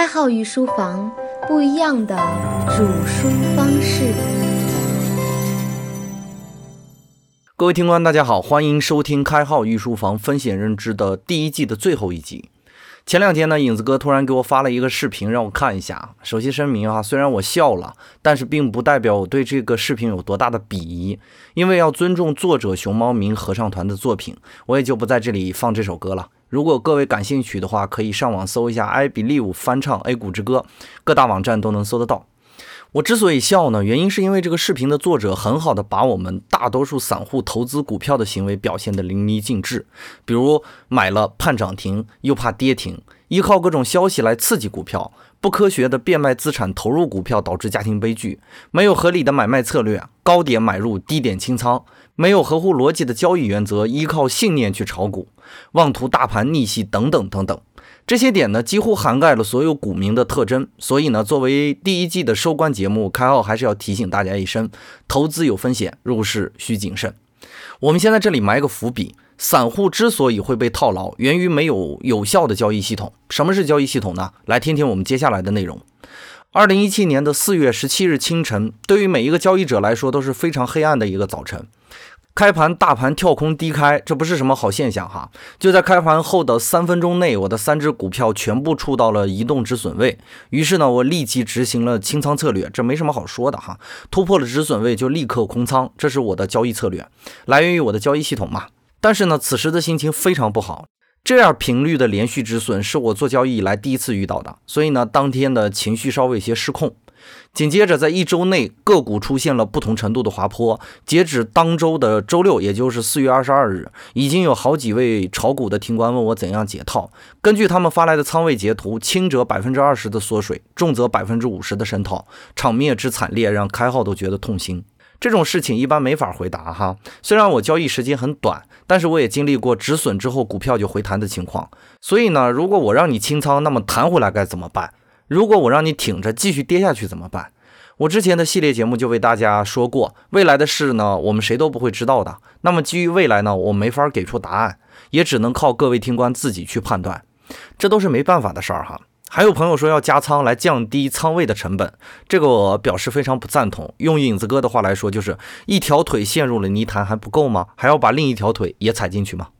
开号御书房，不一样的煮书方式。各位听官，大家好，欢迎收听开号御书房风险认知的第一季的最后一集。前两天呢，影子哥突然给我发了一个视频，让我看一下。首先声明啊，虽然我笑了，但是并不代表我对这个视频有多大的鄙夷，因为要尊重作者熊猫明合唱团的作品，我也就不在这里放这首歌了。如果各位感兴趣的话，可以上网搜一下《I Believe》翻唱《A 股之歌》，各大网站都能搜得到。我之所以笑呢，原因是因为这个视频的作者很好的把我们大多数散户投资股票的行为表现得淋漓尽致。比如买了盼涨停又怕跌停，依靠各种消息来刺激股票，不科学的变卖资产投入股票导致家庭悲剧，没有合理的买卖策略，高点买入低点清仓，没有合乎逻辑的交易原则，依靠信念去炒股，妄图大盘逆袭等等等等。这些点呢，几乎涵盖了所有股民的特征。所以呢，作为第一季的收官节目，开号还是要提醒大家一声：投资有风险，入市需谨慎。我们先在这里埋个伏笔：散户之所以会被套牢，源于没有有效的交易系统。什么是交易系统呢？来听听我们接下来的内容。二零一七年的四月十七日清晨，对于每一个交易者来说都是非常黑暗的一个早晨。开盘大盘跳空低开，这不是什么好现象哈。就在开盘后的三分钟内，我的三只股票全部触到了移动止损位。于是呢，我立即执行了清仓策略。这没什么好说的哈，突破了止损位就立刻空仓，这是我的交易策略，来源于我的交易系统嘛。但是呢，此时的心情非常不好，这样频率的连续止损是我做交易以来第一次遇到的，所以呢，当天的情绪稍微有些失控。紧接着，在一周内，个股出现了不同程度的滑坡。截止当周的周六，也就是四月二十二日，已经有好几位炒股的听官问我怎样解套。根据他们发来的仓位截图，轻者百分之二十的缩水，重则百分之五十的深套，场面之惨烈让开号都觉得痛心。这种事情一般没法回答哈。虽然我交易时间很短，但是我也经历过止损之后股票就回弹的情况。所以呢，如果我让你清仓，那么弹回来该怎么办？如果我让你挺着继续跌下去怎么办？我之前的系列节目就为大家说过，未来的事呢，我们谁都不会知道的。那么基于未来呢，我没法给出答案，也只能靠各位听官自己去判断，这都是没办法的事儿哈。还有朋友说要加仓来降低仓位的成本，这个我表示非常不赞同。用影子哥的话来说，就是一条腿陷入了泥潭还不够吗？还要把另一条腿也踩进去吗？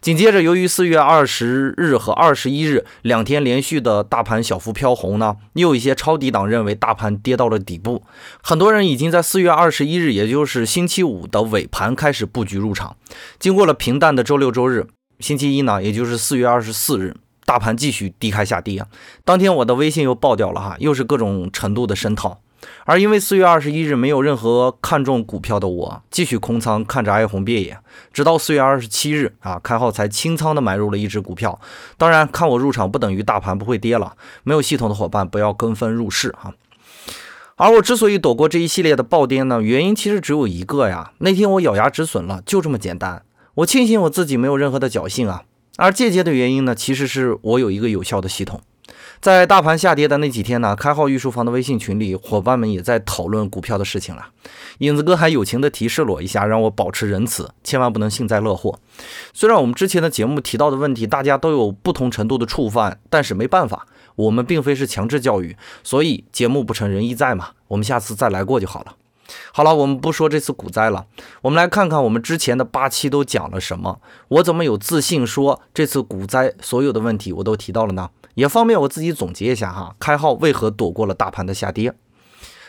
紧接着，由于四月二十日和二十一日两天连续的大盘小幅飘红呢，又有一些抄底党认为大盘跌到了底部，很多人已经在四月二十一日，也就是星期五的尾盘开始布局入场。经过了平淡的周六周日，星期一呢，也就是四月二十四日，大盘继续低开下跌啊。当天我的微信又爆掉了哈，又是各种程度的深套。而因为四月二十一日没有任何看中股票的我，继续空仓看着哀鸿遍野，直到四月二十七日啊，开号才清仓的买入了一只股票。当然，看我入场不等于大盘不会跌了，没有系统的伙伴不要跟风入市哈。而我之所以躲过这一系列的暴跌呢，原因其实只有一个呀，那天我咬牙止损了，就这么简单。我庆幸我自己没有任何的侥幸啊。而间接的原因呢，其实是我有一个有效的系统。在大盘下跌的那几天呢，开号御书房的微信群里，伙伴们也在讨论股票的事情了。影子哥还友情的提示了我一下，让我保持仁慈，千万不能幸灾乐祸。虽然我们之前的节目提到的问题，大家都有不同程度的触犯，但是没办法，我们并非是强制教育，所以节目不成仁义在嘛，我们下次再来过就好了。好了，我们不说这次股灾了，我们来看看我们之前的八期都讲了什么。我怎么有自信说这次股灾所有的问题我都提到了呢？也方便我自己总结一下哈，开号为何躲过了大盘的下跌？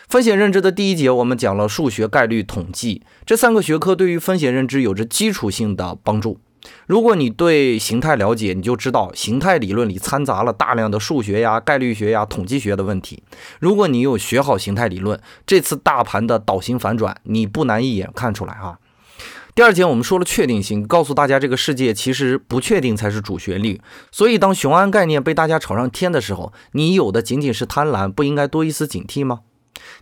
风险认知的第一节，我们讲了数学、概率、统计这三个学科对于风险认知有着基础性的帮助。如果你对形态了解，你就知道形态理论里掺杂了大量的数学呀、概率学呀、统计学的问题。如果你有学好形态理论，这次大盘的倒行反转，你不难一眼看出来哈。第二节我们说了确定性，告诉大家这个世界其实不确定才是主旋律。所以当雄安概念被大家炒上天的时候，你有的仅仅是贪婪，不应该多一丝警惕吗？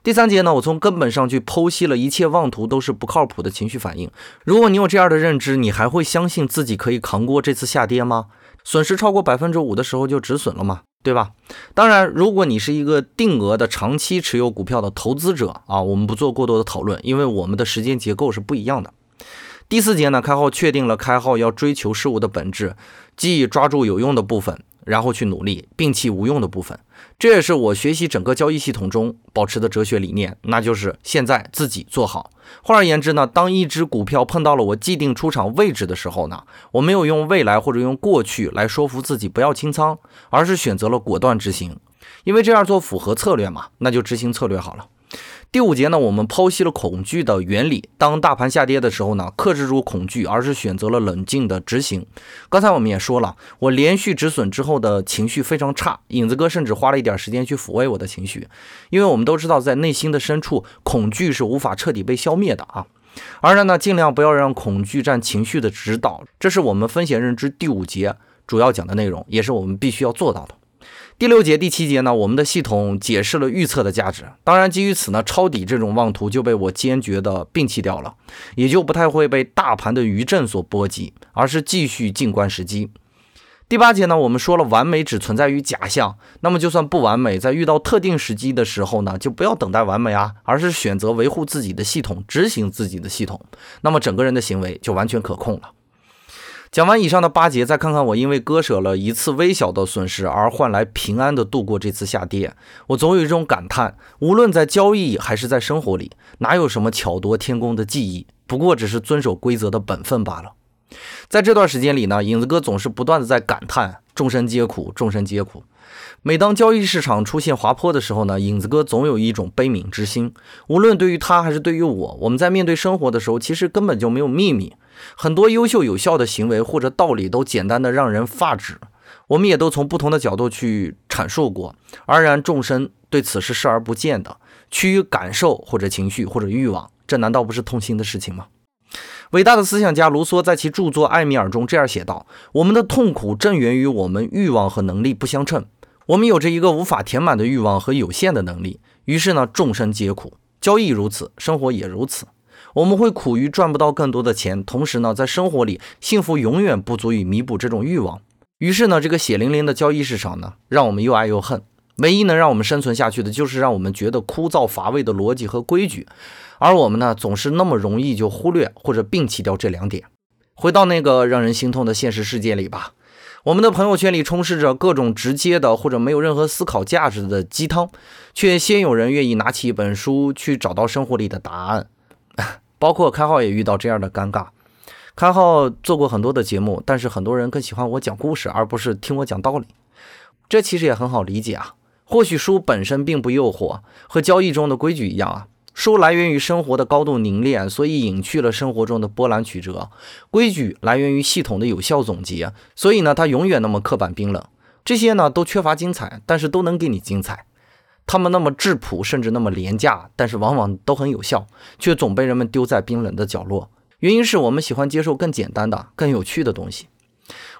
第三节呢，我从根本上去剖析了一切妄图都是不靠谱的情绪反应。如果你有这样的认知，你还会相信自己可以扛过这次下跌吗？损失超过百分之五的时候就止损了吗？对吧？当然，如果你是一个定额的长期持有股票的投资者啊，我们不做过多的讨论，因为我们的时间结构是不一样的。第四节呢，开号确定了开号要追求事物的本质，即抓住有用的部分，然后去努力，摒弃无用的部分。这也是我学习整个交易系统中保持的哲学理念，那就是现在自己做好。换而言之呢，当一只股票碰到了我既定出场位置的时候呢，我没有用未来或者用过去来说服自己不要清仓，而是选择了果断执行，因为这样做符合策略嘛，那就执行策略好了。第五节呢，我们剖析了恐惧的原理。当大盘下跌的时候呢，克制住恐惧，而是选择了冷静的执行。刚才我们也说了，我连续止损之后的情绪非常差，影子哥甚至花了一点时间去抚慰我的情绪，因为我们都知道，在内心的深处，恐惧是无法彻底被消灭的啊。而呢，尽量不要让恐惧占情绪的指导，这是我们风险认知第五节主要讲的内容，也是我们必须要做到的。第六节、第七节呢，我们的系统解释了预测的价值。当然，基于此呢，抄底这种妄图就被我坚决的摒弃掉了，也就不太会被大盘的余震所波及，而是继续静观时机。第八节呢，我们说了完美只存在于假象，那么就算不完美，在遇到特定时机的时候呢，就不要等待完美啊，而是选择维护自己的系统，执行自己的系统，那么整个人的行为就完全可控了。讲完以上的八节，再看看我因为割舍了一次微小的损失而换来平安的度过这次下跌，我总有一种感叹：无论在交易还是在生活里，哪有什么巧夺天工的技艺，不过只是遵守规则的本分罢了。在这段时间里呢，影子哥总是不断的在感叹：众生皆苦，众生皆苦。每当交易市场出现滑坡的时候呢，影子哥总有一种悲悯之心。无论对于他还是对于我，我们在面对生活的时候，其实根本就没有秘密。很多优秀有效的行为或者道理都简单的让人发指，我们也都从不同的角度去阐述过。而然众生对此是视而不见的，趋于感受或者情绪或者欲望，这难道不是痛心的事情吗？伟大的思想家卢梭在其著作《艾米尔》中这样写道：“我们的痛苦正源于我们欲望和能力不相称。我们有着一个无法填满的欲望和有限的能力，于是呢，众生皆苦。交易如此，生活也如此。”我们会苦于赚不到更多的钱，同时呢，在生活里幸福永远不足以弥补这种欲望。于是呢，这个血淋淋的交易市场呢，让我们又爱又恨。唯一能让我们生存下去的，就是让我们觉得枯燥乏味的逻辑和规矩。而我们呢，总是那么容易就忽略或者摒弃掉这两点。回到那个让人心痛的现实世界里吧，我们的朋友圈里充斥着各种直接的或者没有任何思考价值的鸡汤，却鲜有人愿意拿起一本书去找到生活里的答案。包括开号也遇到这样的尴尬。开号做过很多的节目，但是很多人更喜欢我讲故事，而不是听我讲道理。这其实也很好理解啊。或许书本身并不诱惑，和交易中的规矩一样啊。书来源于生活的高度凝练，所以隐去了生活中的波澜曲折；规矩来源于系统的有效总结，所以呢，它永远那么刻板冰冷。这些呢，都缺乏精彩，但是都能给你精彩。他们那么质朴，甚至那么廉价，但是往往都很有效，却总被人们丢在冰冷的角落。原因是我们喜欢接受更简单的、更有趣的东西。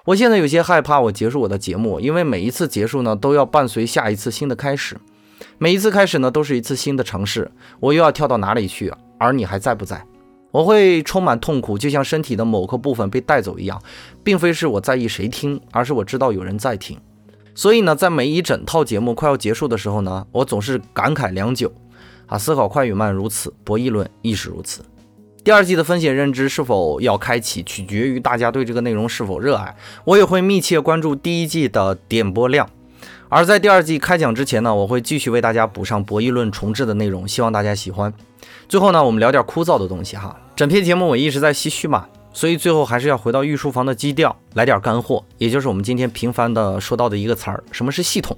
我现在有些害怕我结束我的节目，因为每一次结束呢，都要伴随下一次新的开始。每一次开始呢，都是一次新的尝试。我又要跳到哪里去？而你还在不在？我会充满痛苦，就像身体的某个部分被带走一样，并非是我在意谁听，而是我知道有人在听。所以呢，在每一整套节目快要结束的时候呢，我总是感慨良久。啊，思考快与慢如此，博弈论亦是如此。第二季的风险认知是否要开启，取决于大家对这个内容是否热爱。我也会密切关注第一季的点播量。而在第二季开讲之前呢，我会继续为大家补上博弈论重置的内容，希望大家喜欢。最后呢，我们聊点枯燥的东西哈。整篇节目我一直在唏嘘嘛。所以最后还是要回到御书房的基调，来点干货，也就是我们今天频繁的说到的一个词儿，什么是系统？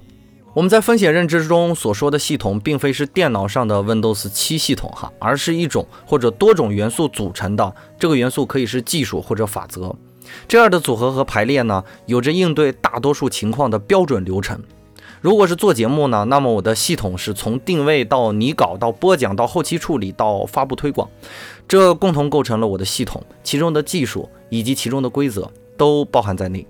我们在风险认知中所说的系统，并非是电脑上的 Windows 七系统哈，而是一种或者多种元素组成的。这个元素可以是技术或者法则，这样的组合和排列呢，有着应对大多数情况的标准流程。如果是做节目呢，那么我的系统是从定位到拟稿到播讲到后期处理到发布推广。这共同构成了我的系统，其中的技术以及其中的规则都包含在内。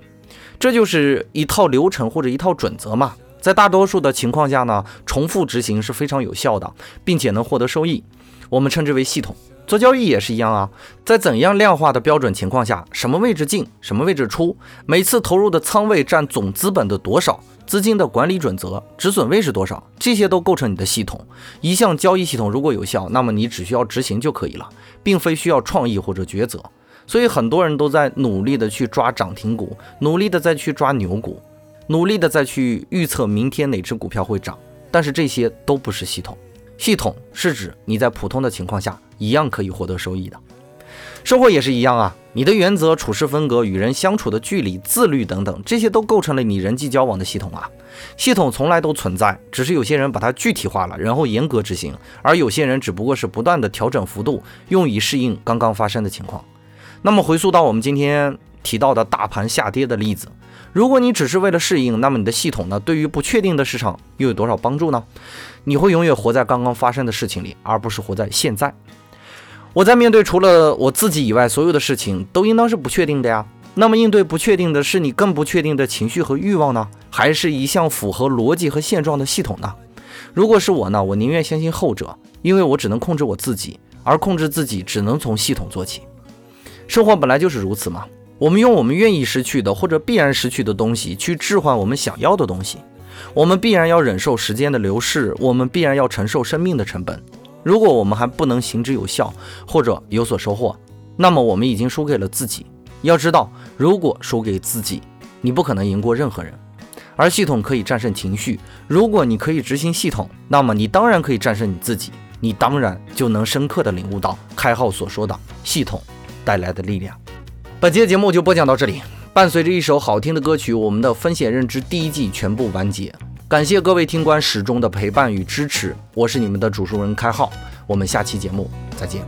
这就是一套流程或者一套准则嘛。在大多数的情况下呢，重复执行是非常有效的，并且能获得收益。我们称之为系统。做交易也是一样啊，在怎样量化的标准情况下，什么位置进，什么位置出，每次投入的仓位占总资本的多少？资金的管理准则，止损位是多少？这些都构成你的系统。一项交易系统如果有效，那么你只需要执行就可以了，并非需要创意或者抉择。所以很多人都在努力的去抓涨停股，努力的再去抓牛股。努力的再去预测明天哪只股票会涨，但是这些都不是系统。系统是指你在普通的情况下一样可以获得收益的。收获也是一样啊，你的原则、处事风格、与人相处的距离、自律等等，这些都构成了你人际交往的系统啊。系统从来都存在，只是有些人把它具体化了，然后严格执行，而有些人只不过是不断的调整幅度，用以适应刚刚发生的情况。那么回溯到我们今天提到的大盘下跌的例子，如果你只是为了适应，那么你的系统呢，对于不确定的市场又有多少帮助呢？你会永远活在刚刚发生的事情里，而不是活在现在。我在面对除了我自己以外所有的事情，都应当是不确定的呀。那么应对不确定的是你更不确定的情绪和欲望呢，还是一项符合逻辑和现状的系统呢？如果是我呢，我宁愿相信后者，因为我只能控制我自己，而控制自己只能从系统做起。生活本来就是如此嘛，我们用我们愿意失去的或者必然失去的东西去置换我们想要的东西，我们必然要忍受时间的流逝，我们必然要承受生命的成本。如果我们还不能行之有效或者有所收获，那么我们已经输给了自己。要知道，如果输给自己，你不可能赢过任何人。而系统可以战胜情绪。如果你可以执行系统，那么你当然可以战胜你自己。你当然就能深刻的领悟到开号所说的系统带来的力量。本期的节目就播讲到这里。伴随着一首好听的歌曲，我们的风险认知第一季全部完结。感谢各位听官始终的陪伴与支持。我是你们的主持人开浩。我们下期节目再见。